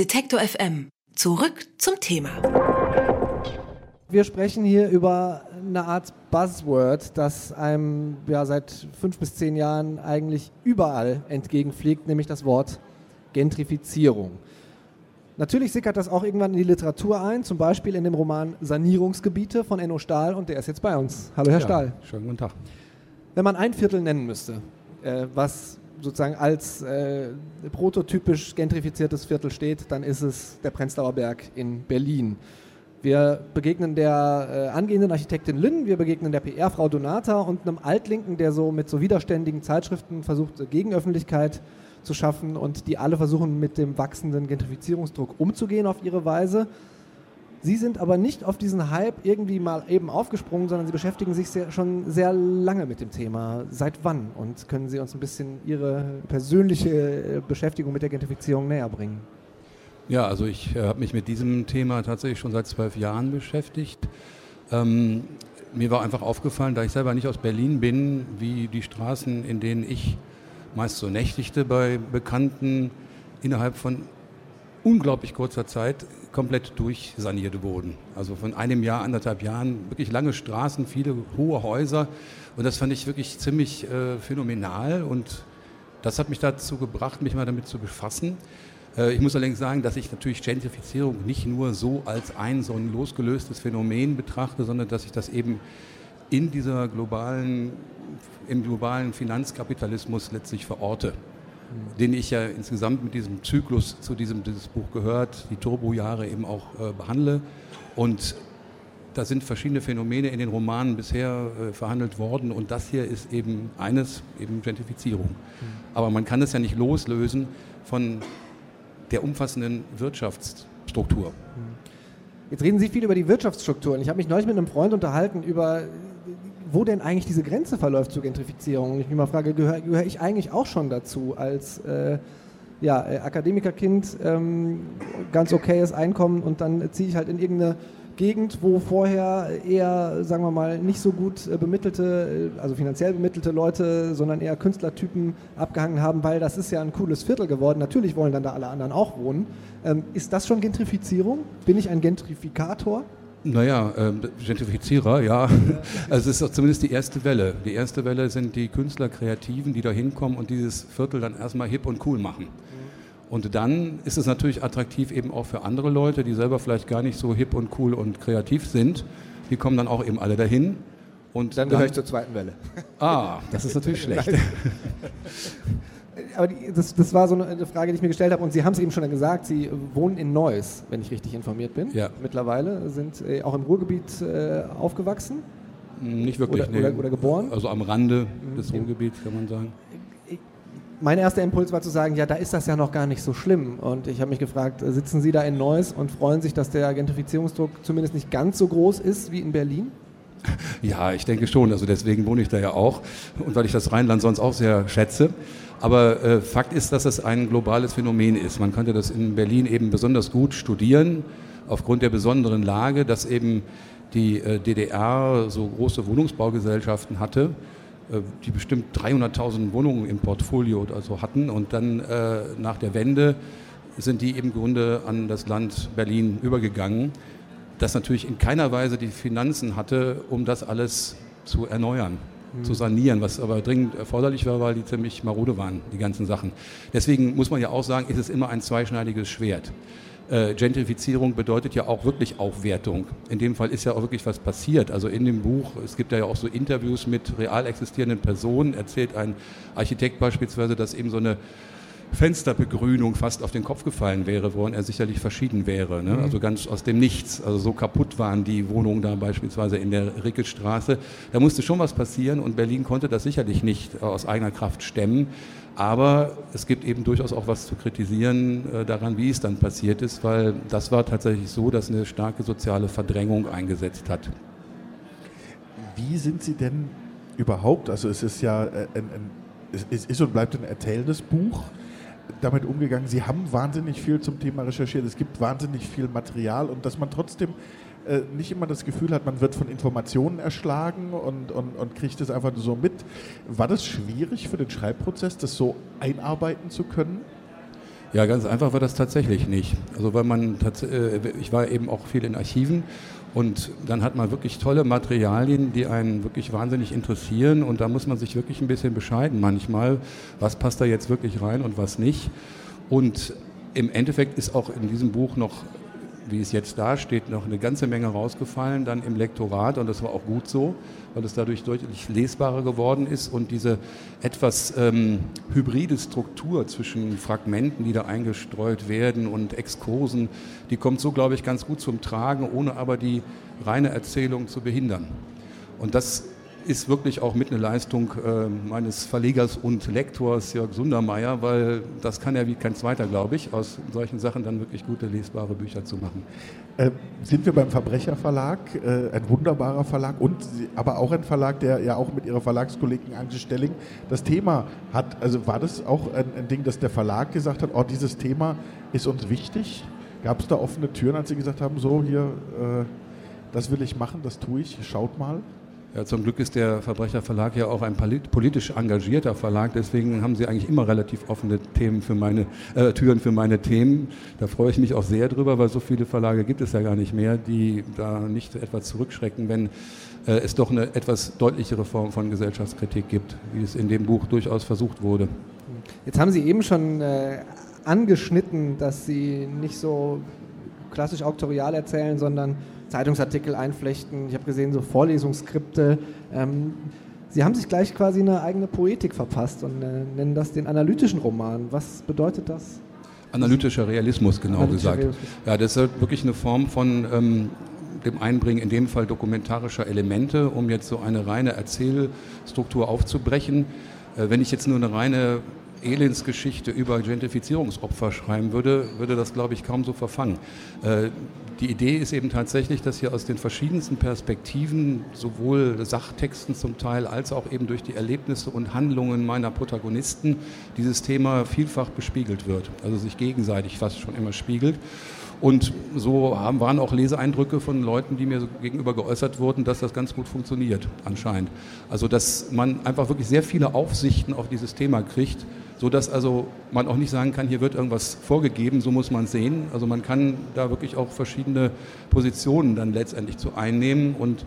Detektor FM. Zurück zum Thema. Wir sprechen hier über eine Art Buzzword, das einem ja, seit fünf bis zehn Jahren eigentlich überall entgegenfliegt, nämlich das Wort Gentrifizierung. Natürlich sickert das auch irgendwann in die Literatur ein, zum Beispiel in dem Roman Sanierungsgebiete von Enno Stahl und der ist jetzt bei uns. Hallo Herr ja, Stahl. Schönen guten Tag. Wenn man ein Viertel nennen müsste, äh, was sozusagen als äh, prototypisch gentrifiziertes Viertel steht, dann ist es der Prenzlauer Berg in Berlin. Wir begegnen der äh, angehenden Architektin Lynn, wir begegnen der PR-Frau Donata und einem Altlinken, der so mit so widerständigen Zeitschriften versucht, Gegenöffentlichkeit zu schaffen und die alle versuchen, mit dem wachsenden Gentrifizierungsdruck umzugehen auf ihre Weise. Sie sind aber nicht auf diesen Hype irgendwie mal eben aufgesprungen, sondern Sie beschäftigen sich sehr, schon sehr lange mit dem Thema. Seit wann? Und können Sie uns ein bisschen Ihre persönliche äh, Beschäftigung mit der Gentrifizierung näher bringen? Ja, also ich äh, habe mich mit diesem Thema tatsächlich schon seit zwölf Jahren beschäftigt. Ähm, mir war einfach aufgefallen, da ich selber nicht aus Berlin bin, wie die Straßen, in denen ich meist so nächtigte bei Bekannten, innerhalb von unglaublich kurzer Zeit komplett durchsaniert wurden. Also von einem Jahr, anderthalb Jahren, wirklich lange Straßen, viele hohe Häuser. Und das fand ich wirklich ziemlich äh, phänomenal. Und das hat mich dazu gebracht, mich mal damit zu befassen. Äh, ich muss allerdings sagen, dass ich natürlich Gentrifizierung nicht nur so als ein so ein losgelöstes Phänomen betrachte, sondern dass ich das eben in dieser globalen, im globalen Finanzkapitalismus letztlich verorte den ich ja insgesamt mit diesem Zyklus zu diesem dieses Buch gehört, die Turbojahre eben auch äh, behandle. Und da sind verschiedene Phänomene in den Romanen bisher äh, verhandelt worden und das hier ist eben eines, eben Gentrifizierung. Mhm. Aber man kann es ja nicht loslösen von der umfassenden Wirtschaftsstruktur. Mhm. Jetzt reden Sie viel über die Wirtschaftsstrukturen. Ich habe mich neulich mit einem Freund unterhalten über wo denn eigentlich diese Grenze verläuft zur Gentrifizierung. Und ich mich mal frage, gehöre gehör ich eigentlich auch schon dazu als äh, ja, äh, Akademikerkind, ähm, ganz okayes Einkommen und dann ziehe ich halt in irgendeine Gegend, wo vorher eher, sagen wir mal, nicht so gut äh, bemittelte, äh, also finanziell bemittelte Leute, sondern eher Künstlertypen abgehangen haben, weil das ist ja ein cooles Viertel geworden. Natürlich wollen dann da alle anderen auch wohnen. Ähm, ist das schon Gentrifizierung? Bin ich ein Gentrifikator? Naja, äh, Gentrifizierer, ja. Also es ist doch zumindest die erste Welle. Die erste Welle sind die Künstler, Kreativen, die da hinkommen und dieses Viertel dann erstmal hip und cool machen. Und dann ist es natürlich attraktiv eben auch für andere Leute, die selber vielleicht gar nicht so hip und cool und kreativ sind. Die kommen dann auch eben alle dahin. Und dann, dann gehöre ich zur zweiten Welle. Ah, das ist natürlich schlecht. aber die, das, das, war so eine Frage, die ich mir gestellt habe. Und Sie haben es eben schon gesagt, Sie wohnen in Neuss, wenn ich richtig informiert bin. Ja. Mittlerweile sind äh, auch im Ruhrgebiet äh, aufgewachsen. Nicht wirklich, oder, nee. oder, oder, geboren. Also am Rande des Ruhrgebiets, kann man sagen. Mein erster Impuls war zu sagen, ja, da ist das ja noch gar nicht so schlimm. Und ich habe mich gefragt, äh, sitzen Sie da in Neuss und freuen sich, dass der Gentrifizierungsdruck zumindest nicht ganz so groß ist wie in Berlin? Ja, ich denke schon. Also deswegen wohne ich da ja auch. Und weil ich das Rheinland sonst auch sehr schätze. Aber äh, Fakt ist, dass es ein globales Phänomen ist. Man könnte das in Berlin eben besonders gut studieren, aufgrund der besonderen Lage, dass eben die äh, DDR so große Wohnungsbaugesellschaften hatte, äh, die bestimmt 300.000 Wohnungen im Portfolio also hatten. Und dann äh, nach der Wende sind die im Grunde an das Land Berlin übergegangen, das natürlich in keiner Weise die Finanzen hatte, um das alles zu erneuern mhm. zu sanieren, was aber dringend erforderlich war, weil die ziemlich marode waren, die ganzen Sachen. Deswegen muss man ja auch sagen, ist es immer ein zweischneidiges Schwert. Äh, Gentrifizierung bedeutet ja auch wirklich Aufwertung. In dem Fall ist ja auch wirklich was passiert. Also in dem Buch, es gibt ja auch so Interviews mit real existierenden Personen, erzählt ein Architekt beispielsweise, dass eben so eine Fensterbegrünung fast auf den Kopf gefallen wäre, woran er sicherlich verschieden wäre. Ne? Mhm. Also ganz aus dem Nichts. Also so kaputt waren die Wohnungen da beispielsweise in der Rickelstraße. Da musste schon was passieren und Berlin konnte das sicherlich nicht aus eigener Kraft stemmen. Aber es gibt eben durchaus auch was zu kritisieren äh, daran, wie es dann passiert ist, weil das war tatsächlich so, dass eine starke soziale Verdrängung eingesetzt hat. Wie sind Sie denn überhaupt, also es ist ja äh, ein, ein es ist und bleibt ein erzählendes Buch, damit umgegangen? Sie haben wahnsinnig viel zum Thema recherchiert. Es gibt wahnsinnig viel Material und dass man trotzdem äh, nicht immer das Gefühl hat, man wird von Informationen erschlagen und, und, und kriegt es einfach so mit. War das schwierig für den Schreibprozess, das so einarbeiten zu können? Ja, ganz einfach war das tatsächlich nicht. Also weil man, äh, ich war eben auch viel in Archiven und dann hat man wirklich tolle Materialien, die einen wirklich wahnsinnig interessieren und da muss man sich wirklich ein bisschen bescheiden manchmal, was passt da jetzt wirklich rein und was nicht. Und im Endeffekt ist auch in diesem Buch noch wie es jetzt da steht, noch eine ganze Menge rausgefallen, dann im Lektorat und das war auch gut so, weil es dadurch deutlich lesbarer geworden ist und diese etwas ähm, hybride Struktur zwischen Fragmenten, die da eingestreut werden und Exkursen, die kommt so, glaube ich, ganz gut zum Tragen, ohne aber die reine Erzählung zu behindern. Und das ist wirklich auch mit einer Leistung äh, meines Verlegers und Lektors Jörg Sundermeier, weil das kann er wie kein zweiter, glaube ich, aus solchen Sachen dann wirklich gute lesbare Bücher zu machen. Äh, sind wir beim Verbrecherverlag, äh, ein wunderbarer Verlag und aber auch ein Verlag, der ja auch mit ihrer Verlagskollegin Antje Stelling das Thema hat. Also war das auch ein, ein Ding, dass der Verlag gesagt hat, oh, dieses Thema ist uns wichtig? Gab es da offene Türen, als Sie gesagt haben, so hier, äh, das will ich machen, das tue ich, schaut mal? Ja, zum Glück ist der Verbrecherverlag ja auch ein politisch engagierter Verlag, deswegen haben sie eigentlich immer relativ offene Themen für meine, äh, Türen für meine Themen. Da freue ich mich auch sehr drüber, weil so viele Verlage gibt es ja gar nicht mehr, die da nicht etwas zurückschrecken, wenn äh, es doch eine etwas deutlichere Form von Gesellschaftskritik gibt, wie es in dem Buch durchaus versucht wurde. Jetzt haben Sie eben schon äh, angeschnitten, dass Sie nicht so klassisch auktorial erzählen, sondern Zeitungsartikel einflechten. Ich habe gesehen, so Vorlesungsskripte. Ähm, Sie haben sich gleich quasi eine eigene Poetik verpasst und äh, nennen das den analytischen Roman. Was bedeutet das? Analytischer Realismus, genau Analytischer gesagt. Realismus. Ja, das ist wirklich eine Form von ähm, dem Einbringen, in dem Fall dokumentarischer Elemente, um jetzt so eine reine Erzählstruktur aufzubrechen. Äh, wenn ich jetzt nur eine reine Elendsgeschichte über Gentrifizierungsopfer schreiben würde, würde das, glaube ich, kaum so verfangen. Äh, die Idee ist eben tatsächlich, dass hier aus den verschiedensten Perspektiven, sowohl Sachtexten zum Teil, als auch eben durch die Erlebnisse und Handlungen meiner Protagonisten, dieses Thema vielfach bespiegelt wird. Also sich gegenseitig fast schon immer spiegelt. Und so haben, waren auch Leseeindrücke von Leuten, die mir gegenüber geäußert wurden, dass das ganz gut funktioniert, anscheinend. Also, dass man einfach wirklich sehr viele Aufsichten auf dieses Thema kriegt, sodass also man auch nicht sagen kann, hier wird irgendwas vorgegeben, so muss man sehen. Also man kann da wirklich auch verschiedene Positionen dann letztendlich zu einnehmen und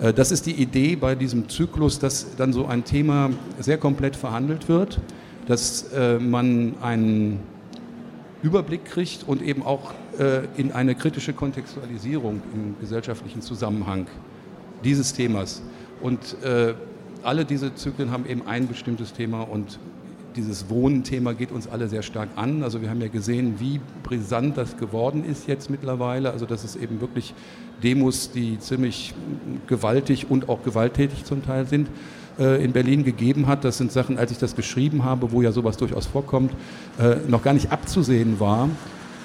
äh, das ist die Idee bei diesem Zyklus, dass dann so ein Thema sehr komplett verhandelt wird, dass äh, man einen Überblick kriegt und eben auch äh, in eine kritische Kontextualisierung im gesellschaftlichen Zusammenhang dieses Themas. Und alle diese Zyklen haben eben ein bestimmtes Thema und dieses Wohnthema geht uns alle sehr stark an. Also wir haben ja gesehen, wie brisant das geworden ist jetzt mittlerweile. Also dass es eben wirklich Demos, die ziemlich gewaltig und auch gewalttätig zum Teil sind, äh, in Berlin gegeben hat. Das sind Sachen, als ich das geschrieben habe, wo ja sowas durchaus vorkommt, äh, noch gar nicht abzusehen war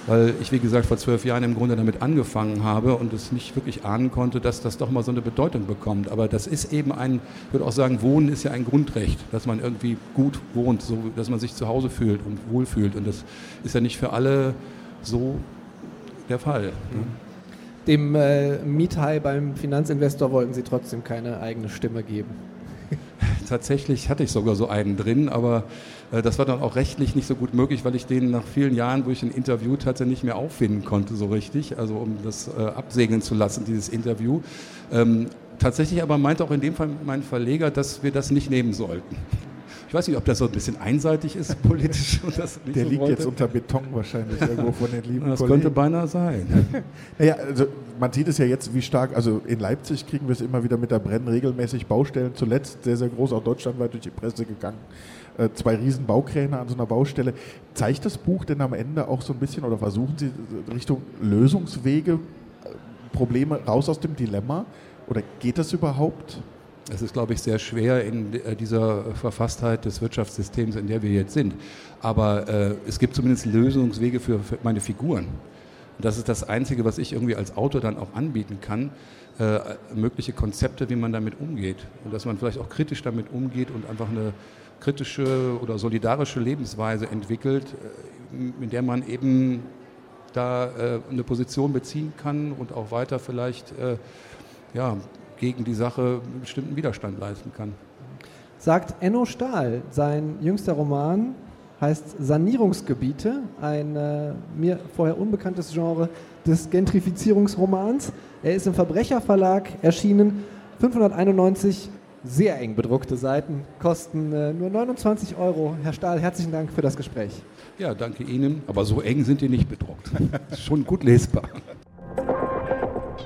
weil ich, wie gesagt, vor zwölf Jahren im Grunde damit angefangen habe und es nicht wirklich ahnen konnte, dass das doch mal so eine Bedeutung bekommt. Aber das ist eben ein, ich würde auch sagen, Wohnen ist ja ein Grundrecht, dass man irgendwie gut wohnt, so, dass man sich zu Hause fühlt und wohlfühlt. Und das ist ja nicht für alle so der Fall. Ne? Dem äh, Miethai beim Finanzinvestor wollten Sie trotzdem keine eigene Stimme geben. Tatsächlich hatte ich sogar so einen drin, aber äh, das war dann auch rechtlich nicht so gut möglich, weil ich den nach vielen Jahren, wo ich ihn interviewt hatte, nicht mehr auffinden konnte so richtig, also um das äh, absegnen zu lassen, dieses Interview. Ähm, tatsächlich aber meinte auch in dem Fall mein Verleger, dass wir das nicht nehmen sollten. Ich weiß nicht, ob das so ein bisschen einseitig ist politisch. Der so liegt wollte. jetzt unter Beton wahrscheinlich irgendwo von den lieben Das Kollegen. könnte beinahe sein. naja, also man sieht es ja jetzt, wie stark, also in Leipzig kriegen wir es immer wieder mit, da brennen regelmäßig Baustellen, zuletzt sehr, sehr groß, auch deutschlandweit durch die Presse gegangen. Äh, zwei riesen Baukräne an so einer Baustelle. Zeigt das Buch denn am Ende auch so ein bisschen oder versuchen Sie Richtung Lösungswege, äh, Probleme raus aus dem Dilemma? Oder geht das überhaupt? Es ist, glaube ich, sehr schwer in äh, dieser Verfasstheit des Wirtschaftssystems, in der wir jetzt sind. Aber äh, es gibt zumindest Lösungswege für, für, meine Figuren. Und das ist das Einzige, was ich irgendwie als Autor dann auch anbieten kann. Äh, mögliche Konzepte, wie man damit umgeht. Und dass man vielleicht auch kritisch damit umgeht und einfach eine kritische oder solidarische Lebensweise entwickelt, äh, in der man eben da äh, eine Position beziehen kann und auch weiter vielleicht äh, ja, gegen die Sache einen bestimmten Widerstand leisten kann. Sagt Enno Stahl, sein jüngster Roman heißt Sanierungsgebiete, ein äh, mir vorher unbekanntes Genre des Gentrifizierungsromans. Er ist im Verbrecherverlag erschienen. 591 sehr eng bedruckte Seiten kosten äh, nur 29 Euro. Herr Stahl, herzlichen Dank für das Gespräch. Ja, danke Ihnen. Aber so eng sind die nicht bedruckt. Schon gut lesbar.